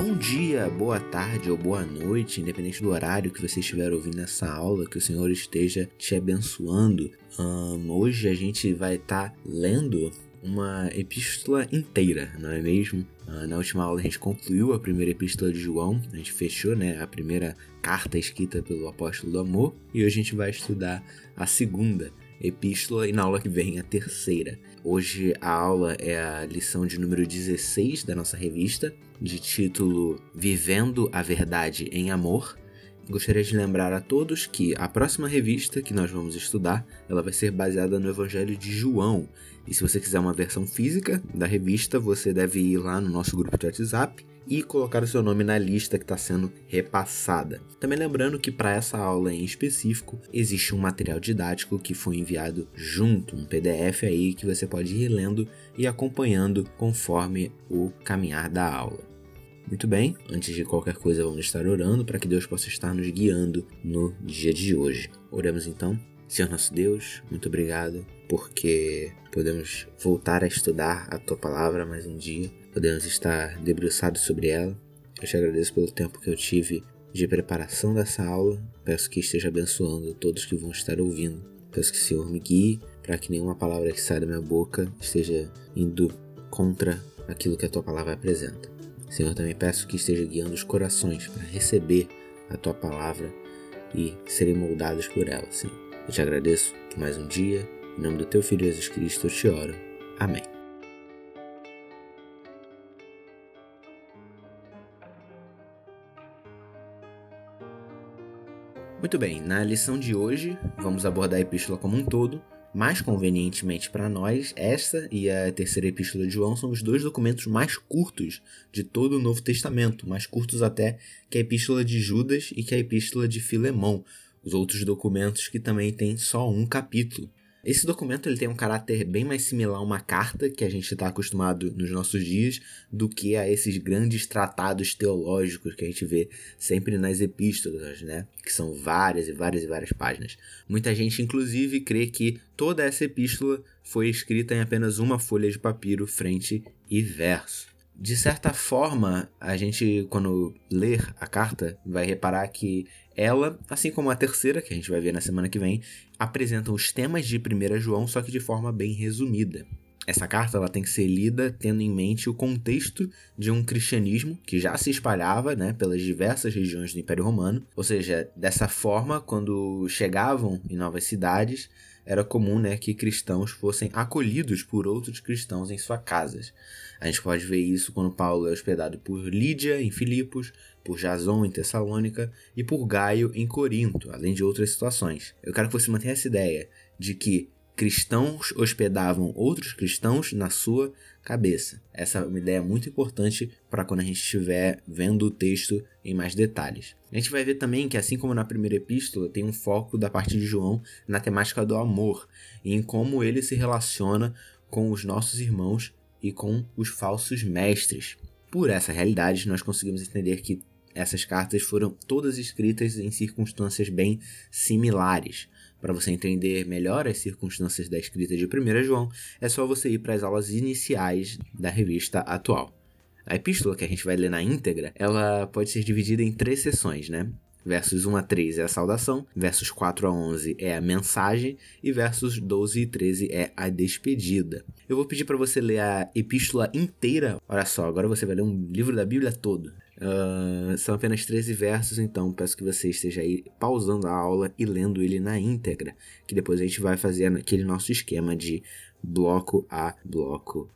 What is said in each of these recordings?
Bom dia, boa tarde ou boa noite, independente do horário que você estiver ouvindo essa aula, que o Senhor esteja te abençoando. Um, hoje a gente vai estar tá lendo uma epístola inteira, não é mesmo? Na última aula a gente concluiu a primeira epístola de João, a gente fechou né, a primeira carta escrita pelo apóstolo do amor, e hoje a gente vai estudar a segunda epístola e na aula que vem a terceira. Hoje a aula é a lição de número 16 da nossa revista, de título Vivendo a Verdade em Amor. Gostaria de lembrar a todos que a próxima revista que nós vamos estudar, ela vai ser baseada no Evangelho de João. E se você quiser uma versão física da revista, você deve ir lá no nosso grupo de WhatsApp e colocar o seu nome na lista que está sendo repassada. Também lembrando que para essa aula em específico existe um material didático que foi enviado junto, um PDF aí que você pode ir lendo e acompanhando conforme o caminhar da aula. Muito bem, antes de qualquer coisa vamos estar orando para que Deus possa estar nos guiando no dia de hoje. Oramos então. Senhor nosso Deus, muito obrigado porque podemos voltar a estudar a tua palavra mais um dia podemos estar debruçados sobre ela. Eu te agradeço pelo tempo que eu tive de preparação dessa aula. Peço que esteja abençoando todos que vão estar ouvindo. Peço que o Senhor me guie para que nenhuma palavra que saia da minha boca esteja indo contra aquilo que a tua palavra apresenta. Senhor, também peço que esteja guiando os corações para receber a tua palavra e serem moldados por ela, Senhor. Eu te agradeço por mais um dia. Em nome do teu Filho Jesus Cristo eu te oro. Amém. Muito bem, na lição de hoje vamos abordar a epístola como um todo. Mais convenientemente para nós, esta e a terceira epístola de João são os dois documentos mais curtos de todo o Novo Testamento, mais curtos até que a epístola de Judas e que a epístola de Filemão, os outros documentos que também têm só um capítulo. Esse documento ele tem um caráter bem mais similar a uma carta que a gente está acostumado nos nossos dias do que a esses grandes tratados teológicos que a gente vê sempre nas epístolas, né? Que são várias e várias e várias páginas. Muita gente, inclusive, crê que toda essa epístola foi escrita em apenas uma folha de papiro, frente e verso. De certa forma, a gente, quando ler a carta, vai reparar que ela, assim como a terceira, que a gente vai ver na semana que vem, apresentam os temas de 1 João, só que de forma bem resumida. Essa carta ela tem que ser lida tendo em mente o contexto de um cristianismo que já se espalhava né, pelas diversas regiões do Império Romano. Ou seja, dessa forma, quando chegavam em novas cidades, era comum né, que cristãos fossem acolhidos por outros cristãos em suas casas. A gente pode ver isso quando Paulo é hospedado por Lídia em Filipos, por Jason em Tessalônica e por Gaio em Corinto, além de outras situações. Eu quero que você mantenha essa ideia de que cristãos hospedavam outros cristãos na sua cabeça. Essa é uma ideia muito importante para quando a gente estiver vendo o texto em mais detalhes. A gente vai ver também que, assim como na primeira epístola, tem um foco da parte de João na temática do amor e em como ele se relaciona com os nossos irmãos e com os falsos mestres. Por essa realidade, nós conseguimos entender que essas cartas foram todas escritas em circunstâncias bem similares. Para você entender melhor as circunstâncias da escrita de 1 João, é só você ir para as aulas iniciais da revista atual. A epístola que a gente vai ler na íntegra, ela pode ser dividida em três sessões, né? Versos 1 a 3 é a saudação, versos 4 a 11 é a mensagem e versos 12 e 13 é a despedida. Eu vou pedir para você ler a epístola inteira. Olha só, agora você vai ler um livro da Bíblia todo. Uh, são apenas 13 versos, então peço que você esteja aí pausando a aula e lendo ele na íntegra, que depois a gente vai fazer aquele nosso esquema de bloco a bloco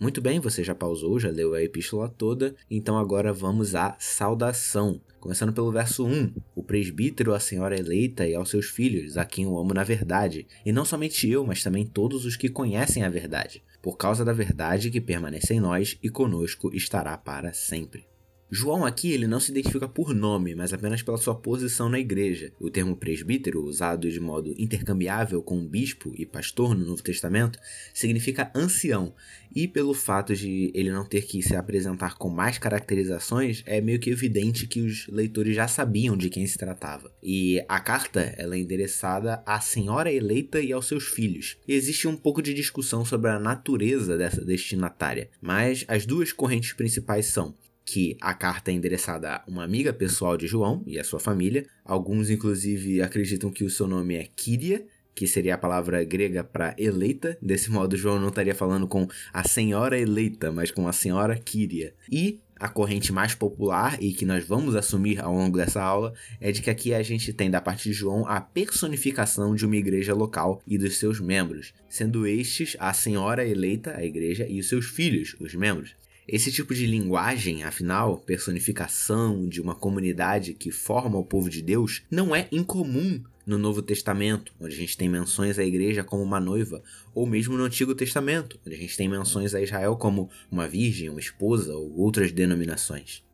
muito bem, você já pausou, já leu a epístola toda, então agora vamos à saudação. Começando pelo verso 1: O presbítero, a senhora eleita e aos seus filhos, a quem eu amo na verdade, e não somente eu, mas também todos os que conhecem a verdade, por causa da verdade que permanece em nós e conosco estará para sempre. João aqui ele não se identifica por nome, mas apenas pela sua posição na igreja. O termo presbítero, usado de modo intercambiável com bispo e pastor no Novo Testamento, significa ancião, e pelo fato de ele não ter que se apresentar com mais caracterizações, é meio que evidente que os leitores já sabiam de quem se tratava. E a carta ela é endereçada à senhora eleita e aos seus filhos. E existe um pouco de discussão sobre a natureza dessa destinatária, mas as duas correntes principais são que a carta é endereçada a uma amiga pessoal de João e a sua família. Alguns, inclusive, acreditam que o seu nome é Kyria, que seria a palavra grega para eleita. Desse modo, João não estaria falando com a senhora eleita, mas com a senhora Kyria. E a corrente mais popular e que nós vamos assumir ao longo dessa aula é de que aqui a gente tem da parte de João a personificação de uma igreja local e dos seus membros, sendo estes a senhora eleita, a igreja, e os seus filhos, os membros. Esse tipo de linguagem, afinal, personificação de uma comunidade que forma o povo de Deus, não é incomum no Novo Testamento, onde a gente tem menções à igreja como uma noiva, ou mesmo no Antigo Testamento, onde a gente tem menções a Israel como uma virgem, uma esposa ou outras denominações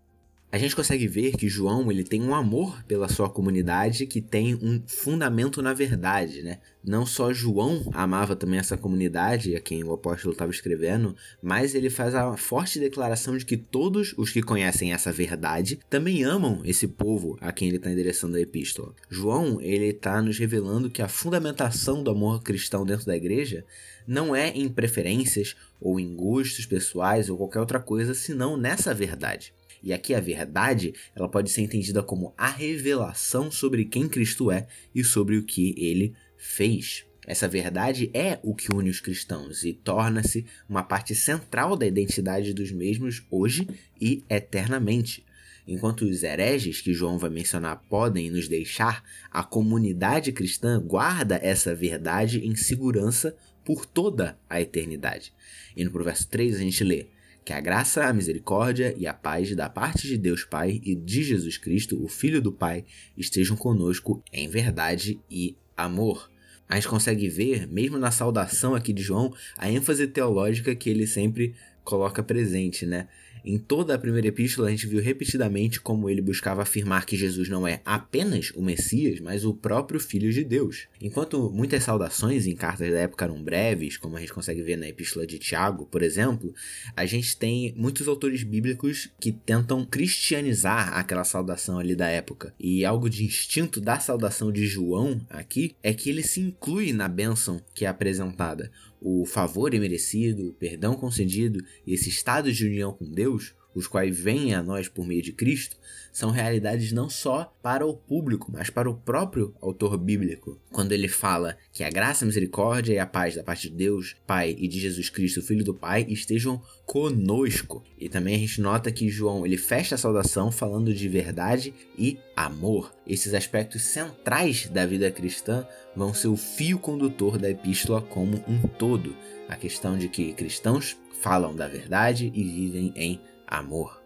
a gente consegue ver que João ele tem um amor pela sua comunidade que tem um fundamento na verdade, né? Não só João amava também essa comunidade a quem o apóstolo estava escrevendo, mas ele faz a forte declaração de que todos os que conhecem essa verdade também amam esse povo a quem ele está endereçando a epístola. João ele está nos revelando que a fundamentação do amor cristão dentro da igreja não é em preferências ou em gostos pessoais ou qualquer outra coisa, senão nessa verdade. E aqui a verdade, ela pode ser entendida como a revelação sobre quem Cristo é e sobre o que ele fez. Essa verdade é o que une os cristãos e torna-se uma parte central da identidade dos mesmos hoje e eternamente. Enquanto os hereges que João vai mencionar podem nos deixar, a comunidade cristã guarda essa verdade em segurança por toda a eternidade. E no verso 3 a gente lê: que a graça, a misericórdia e a paz da parte de Deus Pai e de Jesus Cristo, o Filho do Pai, estejam conosco em verdade e amor. A gente consegue ver, mesmo na saudação aqui de João, a ênfase teológica que ele sempre coloca presente, né? Em toda a primeira epístola, a gente viu repetidamente como ele buscava afirmar que Jesus não é apenas o Messias, mas o próprio Filho de Deus. Enquanto muitas saudações em cartas da época eram breves, como a gente consegue ver na epístola de Tiago, por exemplo, a gente tem muitos autores bíblicos que tentam cristianizar aquela saudação ali da época. E algo de instinto da saudação de João aqui é que ele se inclui na bênção que é apresentada o favor imerecido, o perdão concedido e esse estado de união com Deus, os quais vêm a nós por meio de Cristo, são realidades não só para o público, mas para o próprio autor bíblico. Quando ele fala que a graça, a misericórdia e a paz da parte de Deus, Pai e de Jesus Cristo, Filho do Pai, estejam conosco. E também a gente nota que João ele fecha a saudação falando de verdade e amor. Esses aspectos centrais da vida cristã vão ser o fio condutor da epístola como um todo. A questão de que cristãos falam da verdade e vivem em amor.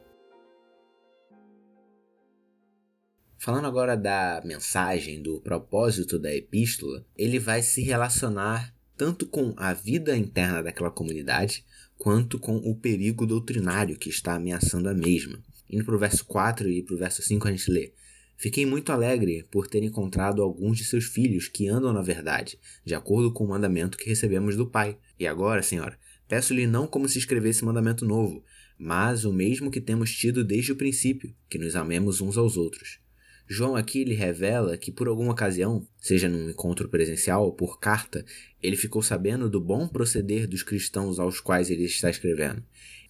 Falando agora da mensagem, do propósito da epístola, ele vai se relacionar tanto com a vida interna daquela comunidade, quanto com o perigo doutrinário que está ameaçando a mesma. Indo para o verso 4 e para o verso 5 a gente lê: Fiquei muito alegre por ter encontrado alguns de seus filhos que andam na verdade, de acordo com o mandamento que recebemos do Pai. E agora, Senhora, peço-lhe não como se escrevesse mandamento novo, mas o mesmo que temos tido desde o princípio, que nos amemos uns aos outros. João aqui lhe revela que por alguma ocasião, seja num encontro presencial ou por carta, ele ficou sabendo do bom proceder dos cristãos aos quais ele está escrevendo.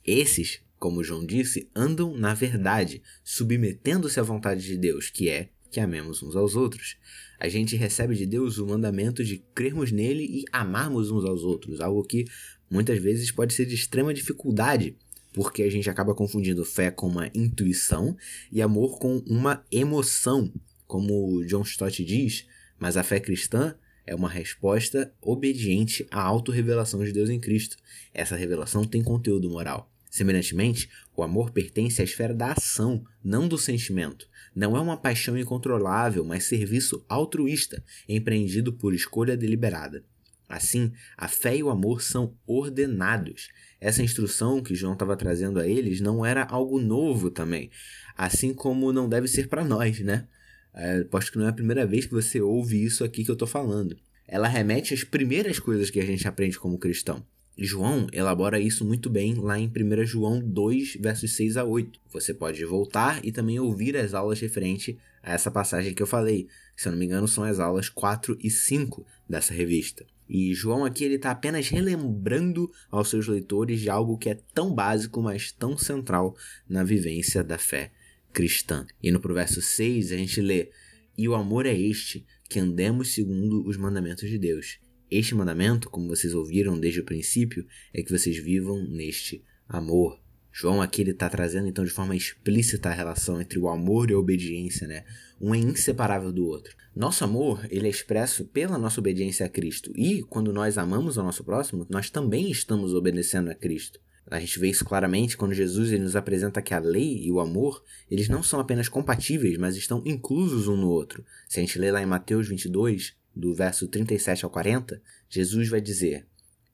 Esses, como João disse, andam na verdade, submetendo-se à vontade de Deus, que é que amemos uns aos outros. A gente recebe de Deus o mandamento de crermos nele e amarmos uns aos outros, algo que muitas vezes pode ser de extrema dificuldade porque a gente acaba confundindo fé com uma intuição e amor com uma emoção, como John Stott diz, mas a fé cristã é uma resposta obediente à autorrevelação de Deus em Cristo. Essa revelação tem conteúdo moral. Semelhantemente, o amor pertence à esfera da ação, não do sentimento. Não é uma paixão incontrolável, mas serviço altruísta, empreendido por escolha deliberada. Assim, a fé e o amor são ordenados. Essa instrução que João estava trazendo a eles não era algo novo também, assim como não deve ser para nós, né? É, aposto que não é a primeira vez que você ouve isso aqui que eu estou falando. Ela remete às primeiras coisas que a gente aprende como cristão. João elabora isso muito bem lá em 1 João 2, versos 6 a 8. Você pode voltar e também ouvir as aulas referente a essa passagem que eu falei. Se eu não me engano, são as aulas 4 e 5 dessa revista. E João aqui ele está apenas relembrando aos seus leitores de algo que é tão básico, mas tão central na vivência da fé cristã. E no verso 6 a gente lê: E o amor é este, que andemos segundo os mandamentos de Deus. Este mandamento, como vocês ouviram desde o princípio, é que vocês vivam neste amor. João aqui ele está trazendo então de forma explícita a relação entre o amor e a obediência, né? Um é inseparável do outro. Nosso amor ele é expresso pela nossa obediência a Cristo e quando nós amamos o nosso próximo, nós também estamos obedecendo a Cristo. A gente vê isso claramente quando Jesus ele nos apresenta que a lei e o amor, eles não são apenas compatíveis, mas estão inclusos um no outro. Se a gente ler lá em Mateus 22, do verso 37 ao 40, Jesus vai dizer: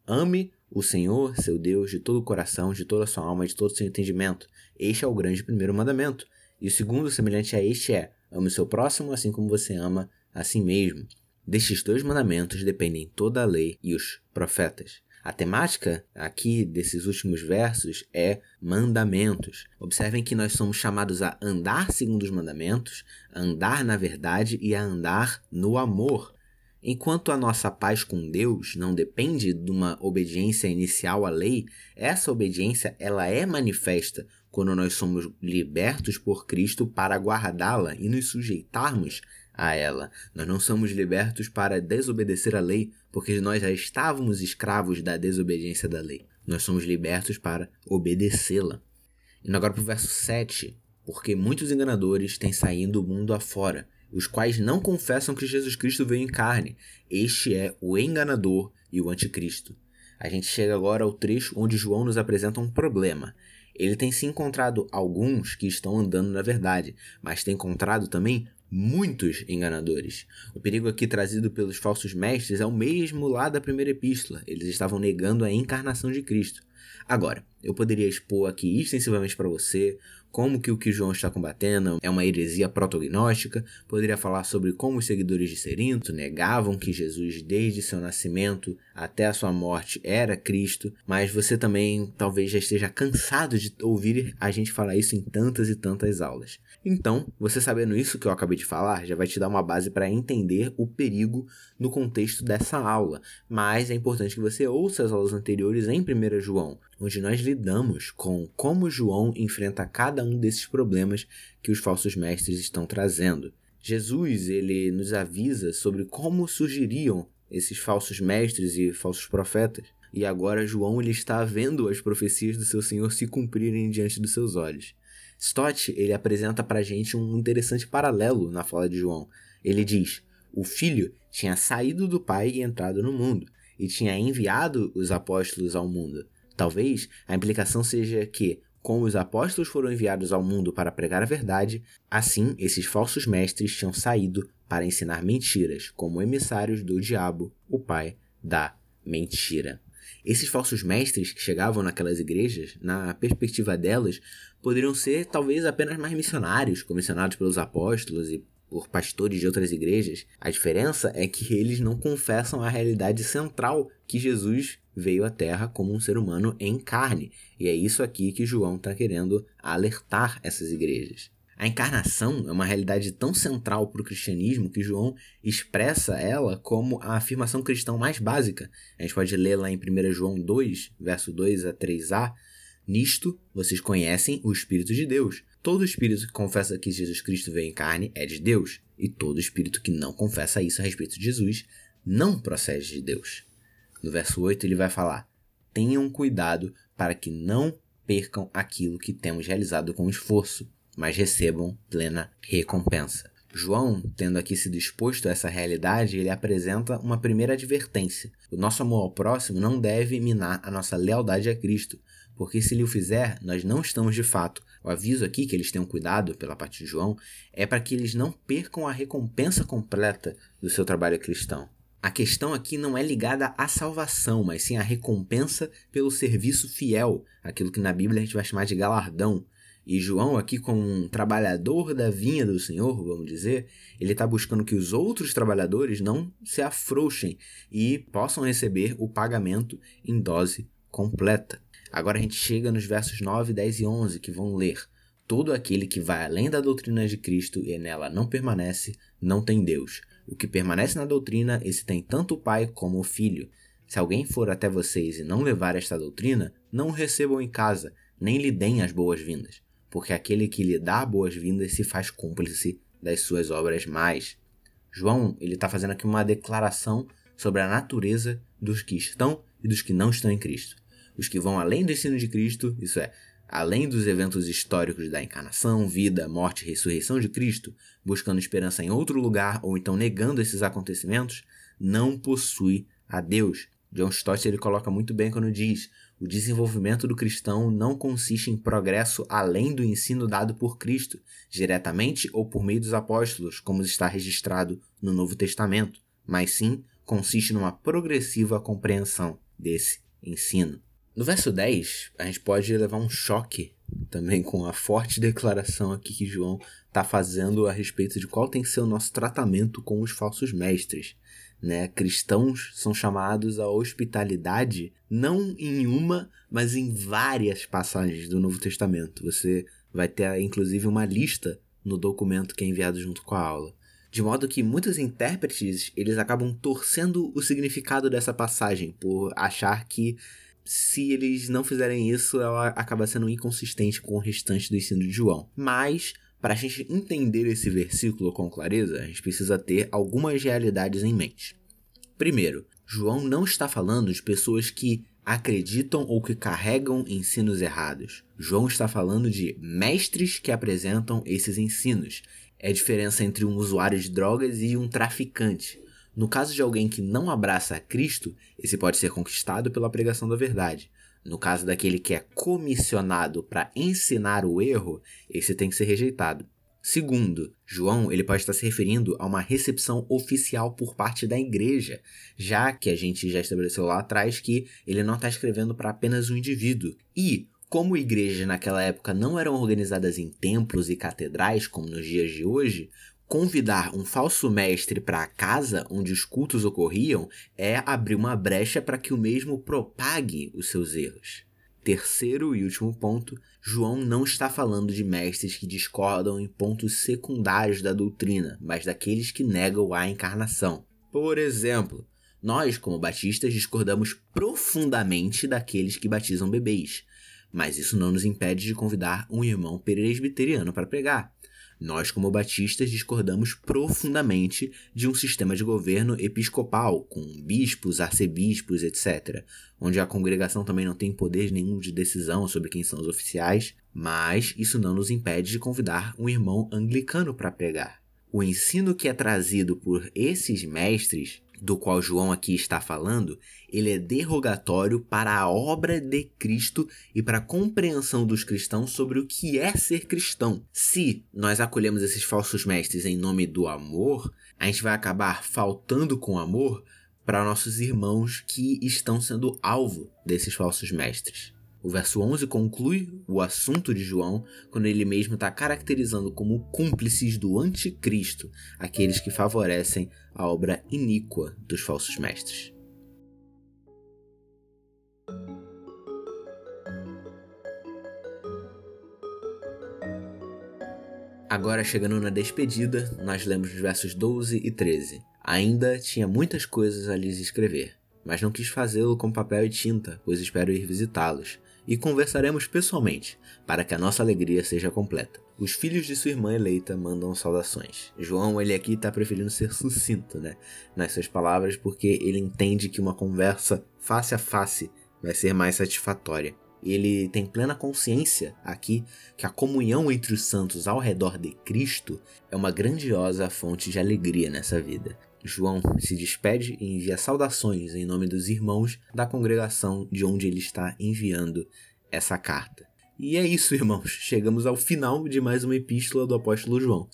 Ame o Senhor, seu Deus, de todo o coração, de toda a sua alma, de todo o seu entendimento. Este é o grande primeiro mandamento. E o segundo, semelhante a este, é: ame o seu próximo assim como você ama a si mesmo. Destes dois mandamentos dependem toda a lei e os profetas. A temática aqui desses últimos versos é mandamentos. Observem que nós somos chamados a andar segundo os mandamentos, a andar na verdade e a andar no amor. Enquanto a nossa paz com Deus não depende de uma obediência inicial à lei, essa obediência ela é manifesta quando nós somos libertos por Cristo para guardá-la e nos sujeitarmos a ela. Nós não somos libertos para desobedecer a lei, porque nós já estávamos escravos da desobediência da lei. Nós somos libertos para obedecê-la. E agora para o verso 7, porque muitos enganadores têm saído do mundo afora, os quais não confessam que Jesus Cristo veio em carne. Este é o enganador e o anticristo. A gente chega agora ao trecho onde João nos apresenta um problema. Ele tem se encontrado alguns que estão andando na verdade, mas tem encontrado também muitos enganadores. O perigo aqui trazido pelos falsos mestres é o mesmo lá da primeira epístola. Eles estavam negando a encarnação de Cristo. Agora, eu poderia expor aqui extensivamente para você como que o que João está combatendo é uma heresia protognóstica, poderia falar sobre como os seguidores de Serinto negavam que Jesus desde seu nascimento até a sua morte era Cristo, mas você também talvez já esteja cansado de ouvir a gente falar isso em tantas e tantas aulas. Então, você sabendo isso que eu acabei de falar, já vai te dar uma base para entender o perigo no contexto dessa aula. Mas é importante que você ouça as aulas anteriores em 1 João, onde nós lidamos com como João enfrenta cada um desses problemas que os falsos mestres estão trazendo. Jesus, ele nos avisa sobre como surgiriam esses falsos mestres e falsos profetas. E agora João ele está vendo as profecias do seu Senhor se cumprirem diante dos seus olhos. Stott ele apresenta para gente um interessante paralelo na fala de João. Ele diz: o filho tinha saído do pai e entrado no mundo, e tinha enviado os apóstolos ao mundo. Talvez a implicação seja que, como os apóstolos foram enviados ao mundo para pregar a verdade, assim esses falsos mestres tinham saído para ensinar mentiras, como emissários do diabo, o pai da mentira. Esses falsos mestres que chegavam naquelas igrejas, na perspectiva delas, poderiam ser talvez apenas mais missionários, comissionados pelos apóstolos e por pastores de outras igrejas. A diferença é que eles não confessam a realidade central que Jesus veio à Terra como um ser humano em carne. E é isso aqui que João está querendo alertar essas igrejas. A encarnação é uma realidade tão central para o cristianismo que João expressa ela como a afirmação cristã mais básica. A gente pode ler lá em 1 João 2, verso 2 a 3a. Nisto vocês conhecem o Espírito de Deus. Todo espírito que confessa que Jesus Cristo veio em carne é de Deus, e todo espírito que não confessa isso a respeito de Jesus não procede de Deus. No verso 8 ele vai falar: Tenham cuidado para que não percam aquilo que temos realizado com esforço mas recebam plena recompensa. João, tendo aqui sido exposto a essa realidade, ele apresenta uma primeira advertência. O nosso amor ao próximo não deve minar a nossa lealdade a Cristo, porque se ele o fizer, nós não estamos de fato. O aviso aqui que eles tenham cuidado pela parte de João é para que eles não percam a recompensa completa do seu trabalho cristão. A questão aqui não é ligada à salvação, mas sim à recompensa pelo serviço fiel, aquilo que na Bíblia a gente vai chamar de galardão. E João, aqui, como um trabalhador da vinha do Senhor, vamos dizer, ele está buscando que os outros trabalhadores não se afrouxem e possam receber o pagamento em dose completa. Agora a gente chega nos versos 9, 10 e 11, que vão ler: Todo aquele que vai além da doutrina de Cristo e nela não permanece, não tem Deus. O que permanece na doutrina, esse tem tanto o pai como o filho. Se alguém for até vocês e não levar esta doutrina, não o recebam em casa, nem lhe deem as boas-vindas, porque aquele que lhe dá boas-vindas se faz cúmplice das suas obras mais. João, ele está fazendo aqui uma declaração sobre a natureza dos que estão e dos que não estão em Cristo. Os que vão além do ensino de Cristo, isso é, além dos eventos históricos da encarnação, vida, morte e ressurreição de Cristo, buscando esperança em outro lugar ou então negando esses acontecimentos, não possui a Deus. John Stott ele coloca muito bem quando diz: o desenvolvimento do cristão não consiste em progresso além do ensino dado por Cristo, diretamente ou por meio dos apóstolos, como está registrado no Novo Testamento, mas sim consiste numa progressiva compreensão desse ensino. No verso 10, a gente pode levar um choque também com a forte declaração aqui que João está fazendo a respeito de qual tem que ser o nosso tratamento com os falsos mestres. Né? Cristãos são chamados à hospitalidade não em uma, mas em várias passagens do Novo Testamento. Você vai ter inclusive uma lista no documento que é enviado junto com a aula. De modo que muitos intérpretes eles acabam torcendo o significado dessa passagem por achar que se eles não fizerem isso, ela acaba sendo inconsistente com o restante do ensino de João. Mas, para a gente entender esse versículo com clareza, a gente precisa ter algumas realidades em mente. Primeiro, João não está falando de pessoas que acreditam ou que carregam ensinos errados. João está falando de mestres que apresentam esses ensinos. É a diferença entre um usuário de drogas e um traficante. No caso de alguém que não abraça a Cristo, esse pode ser conquistado pela pregação da verdade. No caso daquele que é comissionado para ensinar o erro, esse tem que ser rejeitado. Segundo, João ele pode estar se referindo a uma recepção oficial por parte da igreja, já que a gente já estabeleceu lá atrás que ele não está escrevendo para apenas um indivíduo. E, como igrejas naquela época não eram organizadas em templos e catedrais como nos dias de hoje, Convidar um falso mestre para a casa onde os cultos ocorriam é abrir uma brecha para que o mesmo propague os seus erros. Terceiro e último ponto, João não está falando de mestres que discordam em pontos secundários da doutrina, mas daqueles que negam a encarnação. Por exemplo, nós, como batistas, discordamos profundamente daqueles que batizam bebês, mas isso não nos impede de convidar um irmão presbiteriano para pregar. Nós, como batistas, discordamos profundamente de um sistema de governo episcopal, com bispos, arcebispos, etc., onde a congregação também não tem poder nenhum de decisão sobre quem são os oficiais, mas isso não nos impede de convidar um irmão anglicano para pregar. O ensino que é trazido por esses mestres do qual João aqui está falando, ele é derrogatório para a obra de Cristo e para a compreensão dos cristãos sobre o que é ser cristão. Se nós acolhemos esses falsos mestres em nome do amor, a gente vai acabar faltando com amor para nossos irmãos que estão sendo alvo desses falsos mestres. O verso 11 conclui o assunto de João quando ele mesmo está caracterizando como cúmplices do anticristo aqueles que favorecem a obra iníqua dos falsos mestres. Agora, chegando na despedida, nós lemos os versos 12 e 13. Ainda tinha muitas coisas a lhes escrever, mas não quis fazê-lo com papel e tinta, pois espero ir visitá-los, e conversaremos pessoalmente, para que a nossa alegria seja completa. Os filhos de sua irmã eleita mandam saudações. João, ele aqui está preferindo ser sucinto, né, nas suas palavras, porque ele entende que uma conversa face a face vai ser mais satisfatória. Ele tem plena consciência aqui que a comunhão entre os santos ao redor de Cristo é uma grandiosa fonte de alegria nessa vida. João se despede e envia saudações em nome dos irmãos da congregação de onde ele está enviando essa carta. E é isso, irmãos. Chegamos ao final de mais uma epístola do apóstolo João.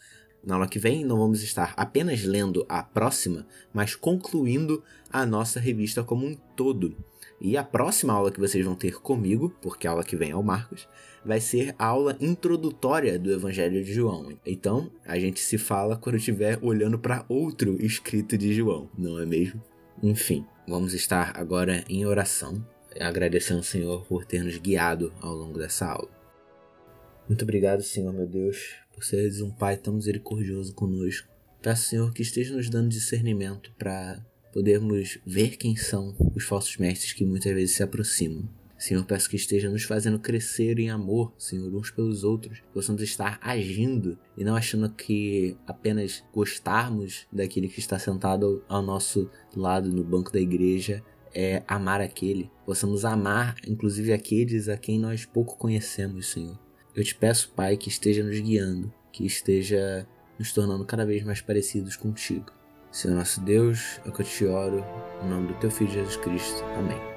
Na aula que vem, não vamos estar apenas lendo a próxima, mas concluindo a nossa revista como um todo. E a próxima aula que vocês vão ter comigo, porque a aula que vem é o Marcos, vai ser a aula introdutória do Evangelho de João. Então, a gente se fala quando estiver olhando para outro escrito de João, não é mesmo? Enfim, vamos estar agora em oração, agradecendo ao Senhor por ter nos guiado ao longo dessa aula. Muito obrigado, Senhor meu Deus, por seres um Pai tão misericordioso conosco, Peço, Senhor, que esteja nos dando discernimento para podermos ver quem são os falsos mestres que muitas vezes se aproximam. Senhor, peço que esteja nos fazendo crescer em amor, Senhor, uns pelos outros. Possamos estar agindo e não achando que apenas gostarmos daquele que está sentado ao nosso lado no banco da igreja é amar aquele. Possamos amar, inclusive, aqueles a quem nós pouco conhecemos, Senhor. Eu te peço, Pai, que esteja nos guiando, que esteja nos tornando cada vez mais parecidos contigo. Senhor nosso Deus, é que eu te oro, em nome do teu Filho Jesus Cristo. Amém.